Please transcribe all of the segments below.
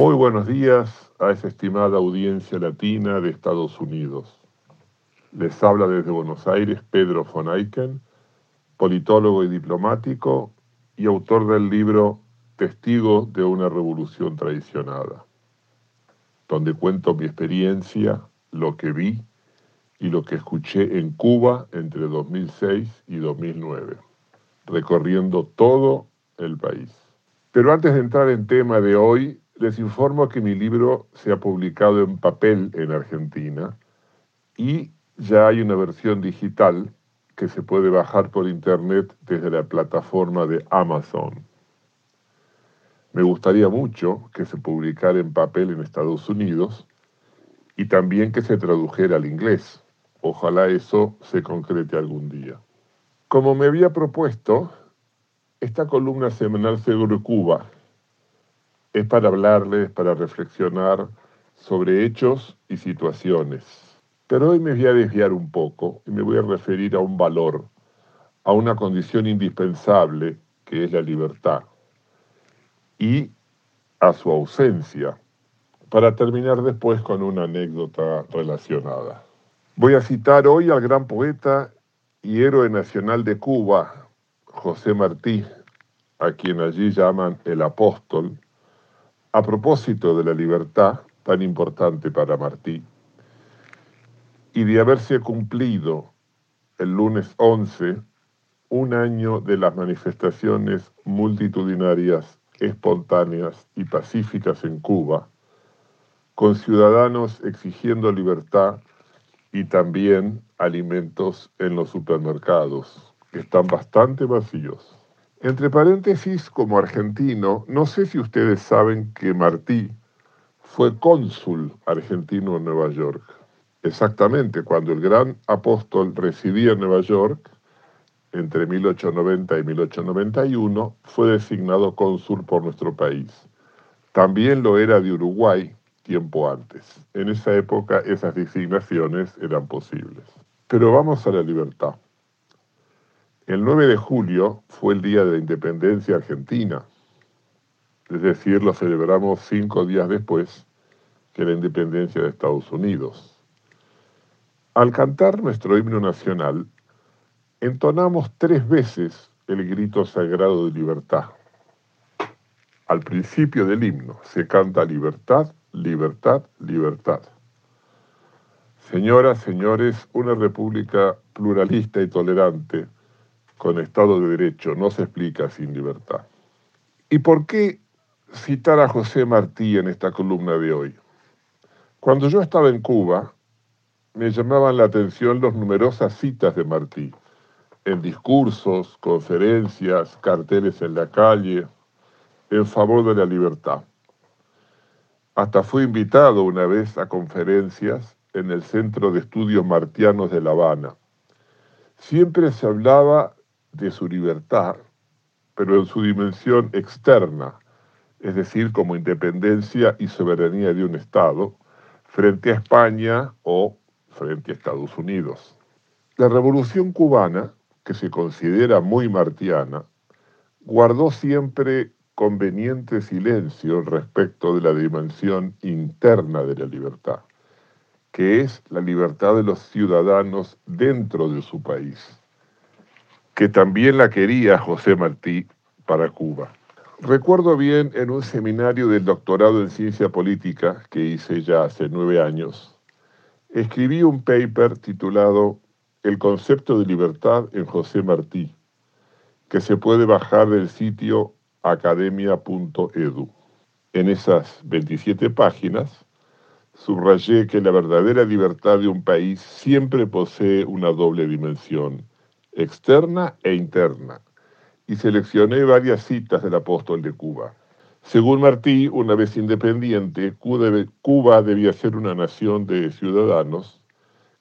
Muy buenos días a esa estimada audiencia latina de Estados Unidos. Les habla desde Buenos Aires Pedro von Eichen, politólogo y diplomático y autor del libro Testigo de una revolución traicionada, donde cuento mi experiencia, lo que vi y lo que escuché en Cuba entre 2006 y 2009, recorriendo todo el país. Pero antes de entrar en tema de hoy, les informo que mi libro se ha publicado en papel en Argentina y ya hay una versión digital que se puede bajar por internet desde la plataforma de Amazon. Me gustaría mucho que se publicara en papel en Estados Unidos y también que se tradujera al inglés. Ojalá eso se concrete algún día. Como me había propuesto, esta columna semanal sobre Cuba es para hablarles, para reflexionar sobre hechos y situaciones. Pero hoy me voy a desviar un poco y me voy a referir a un valor, a una condición indispensable que es la libertad y a su ausencia, para terminar después con una anécdota relacionada. Voy a citar hoy al gran poeta y héroe nacional de Cuba, José Martí, a quien allí llaman el apóstol, a propósito de la libertad tan importante para Martí y de haberse cumplido el lunes 11 un año de las manifestaciones multitudinarias, espontáneas y pacíficas en Cuba, con ciudadanos exigiendo libertad y también alimentos en los supermercados, que están bastante vacíos. Entre paréntesis, como argentino, no sé si ustedes saben que Martí fue cónsul argentino en Nueva York. Exactamente, cuando el gran apóstol residía en Nueva York, entre 1890 y 1891, fue designado cónsul por nuestro país. También lo era de Uruguay tiempo antes. En esa época esas designaciones eran posibles. Pero vamos a la libertad. El 9 de julio fue el día de la independencia argentina, es decir, lo celebramos cinco días después que la independencia de Estados Unidos. Al cantar nuestro himno nacional, entonamos tres veces el grito sagrado de libertad. Al principio del himno se canta libertad, libertad, libertad. Señoras, señores, una república pluralista y tolerante con Estado de Derecho no se explica sin libertad. ¿Y por qué citar a José Martí en esta columna de hoy? Cuando yo estaba en Cuba, me llamaban la atención las numerosas citas de Martí, en discursos, conferencias, carteles en la calle, en favor de la libertad. Hasta fui invitado una vez a conferencias en el Centro de Estudios Martianos de La Habana. Siempre se hablaba de su libertad, pero en su dimensión externa, es decir, como independencia y soberanía de un Estado, frente a España o frente a Estados Unidos. La revolución cubana, que se considera muy martiana, guardó siempre conveniente silencio respecto de la dimensión interna de la libertad, que es la libertad de los ciudadanos dentro de su país que también la quería José Martí para Cuba. Recuerdo bien en un seminario del doctorado en ciencia política que hice ya hace nueve años, escribí un paper titulado El concepto de libertad en José Martí, que se puede bajar del sitio academia.edu. En esas 27 páginas, subrayé que la verdadera libertad de un país siempre posee una doble dimensión externa e interna, y seleccioné varias citas del apóstol de Cuba. Según Martí, una vez independiente, Cuba debía ser una nación de ciudadanos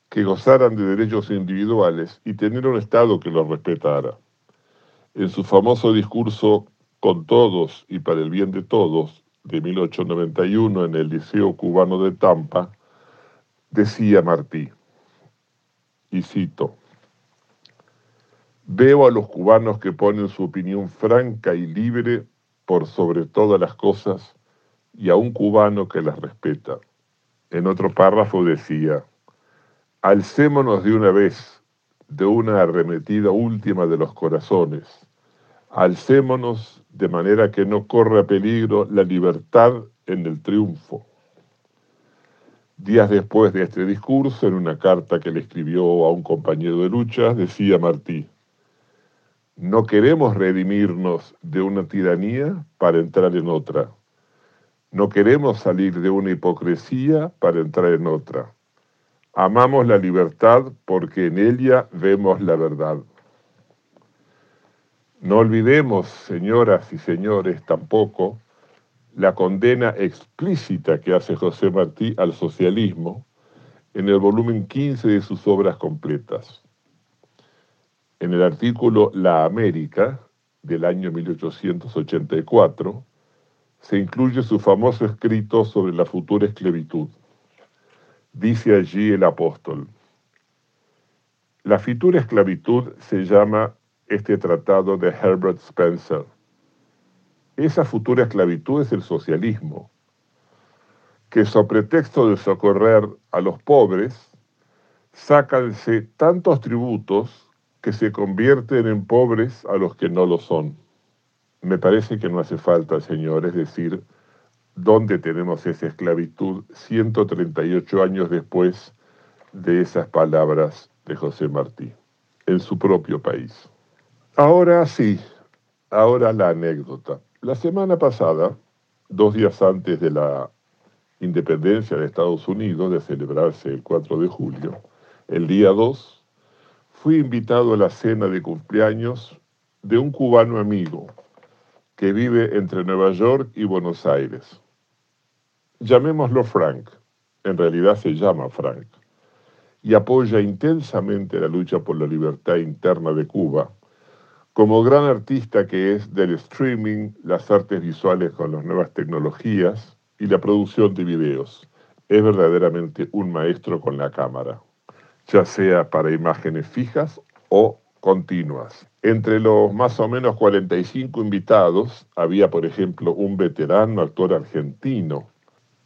que gozaran de derechos individuales y tener un Estado que los respetara. En su famoso discurso Con todos y para el bien de todos, de 1891 en el Liceo Cubano de Tampa, decía Martí, y cito, Veo a los cubanos que ponen su opinión franca y libre por sobre todas las cosas y a un cubano que las respeta. En otro párrafo decía, alcémonos de una vez de una arremetida última de los corazones, alcémonos de manera que no corra peligro la libertad en el triunfo. Días después de este discurso, en una carta que le escribió a un compañero de lucha, decía Martí, no queremos redimirnos de una tiranía para entrar en otra. No queremos salir de una hipocresía para entrar en otra. Amamos la libertad porque en ella vemos la verdad. No olvidemos, señoras y señores, tampoco la condena explícita que hace José Martí al socialismo en el volumen 15 de sus obras completas. En el artículo La América del año 1884 se incluye su famoso escrito sobre la futura esclavitud. Dice allí el apóstol, la futura esclavitud se llama este tratado de Herbert Spencer. Esa futura esclavitud es el socialismo, que sobre pretexto de socorrer a los pobres, sácanse tantos tributos que se convierten en pobres a los que no lo son. Me parece que no hace falta, Señor, es decir, ¿dónde tenemos esa esclavitud 138 años después de esas palabras de José Martí? En su propio país. Ahora sí, ahora la anécdota. La semana pasada, dos días antes de la independencia de Estados Unidos, de celebrarse el 4 de julio, el día 2, fui invitado a la cena de cumpleaños de un cubano amigo que vive entre Nueva York y Buenos Aires. Llamémoslo Frank, en realidad se llama Frank, y apoya intensamente la lucha por la libertad interna de Cuba, como gran artista que es del streaming, las artes visuales con las nuevas tecnologías y la producción de videos. Es verdaderamente un maestro con la cámara ya sea para imágenes fijas o continuas. Entre los más o menos 45 invitados había, por ejemplo, un veterano actor argentino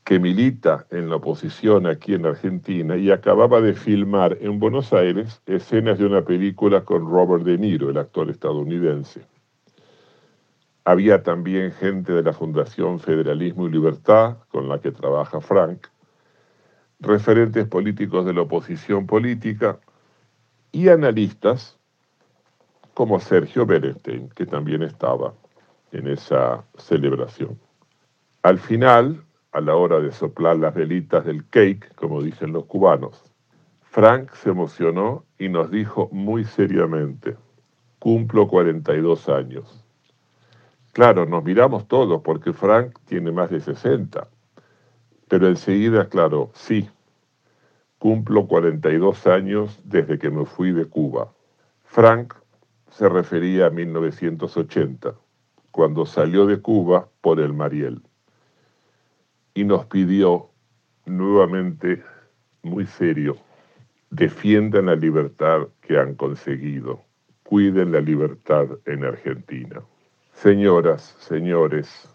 que milita en la oposición aquí en Argentina y acababa de filmar en Buenos Aires escenas de una película con Robert De Niro, el actor estadounidense. Había también gente de la Fundación Federalismo y Libertad, con la que trabaja Frank, referentes políticos de la oposición política y analistas como Sergio Berenstein, que también estaba en esa celebración. Al final, a la hora de soplar las velitas del cake, como dicen los cubanos, Frank se emocionó y nos dijo muy seriamente, cumplo 42 años. Claro, nos miramos todos porque Frank tiene más de 60 pero enseguida aclaró, sí, cumplo 42 años desde que me fui de Cuba. Frank se refería a 1980, cuando salió de Cuba por el Mariel, y nos pidió nuevamente, muy serio, defiendan la libertad que han conseguido, cuiden la libertad en Argentina. Señoras, señores,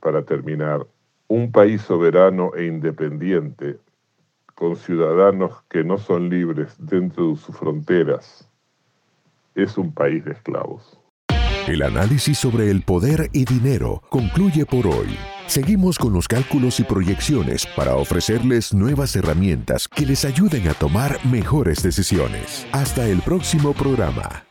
para terminar, un país soberano e independiente, con ciudadanos que no son libres dentro de sus fronteras, es un país de esclavos. El análisis sobre el poder y dinero concluye por hoy. Seguimos con los cálculos y proyecciones para ofrecerles nuevas herramientas que les ayuden a tomar mejores decisiones. Hasta el próximo programa.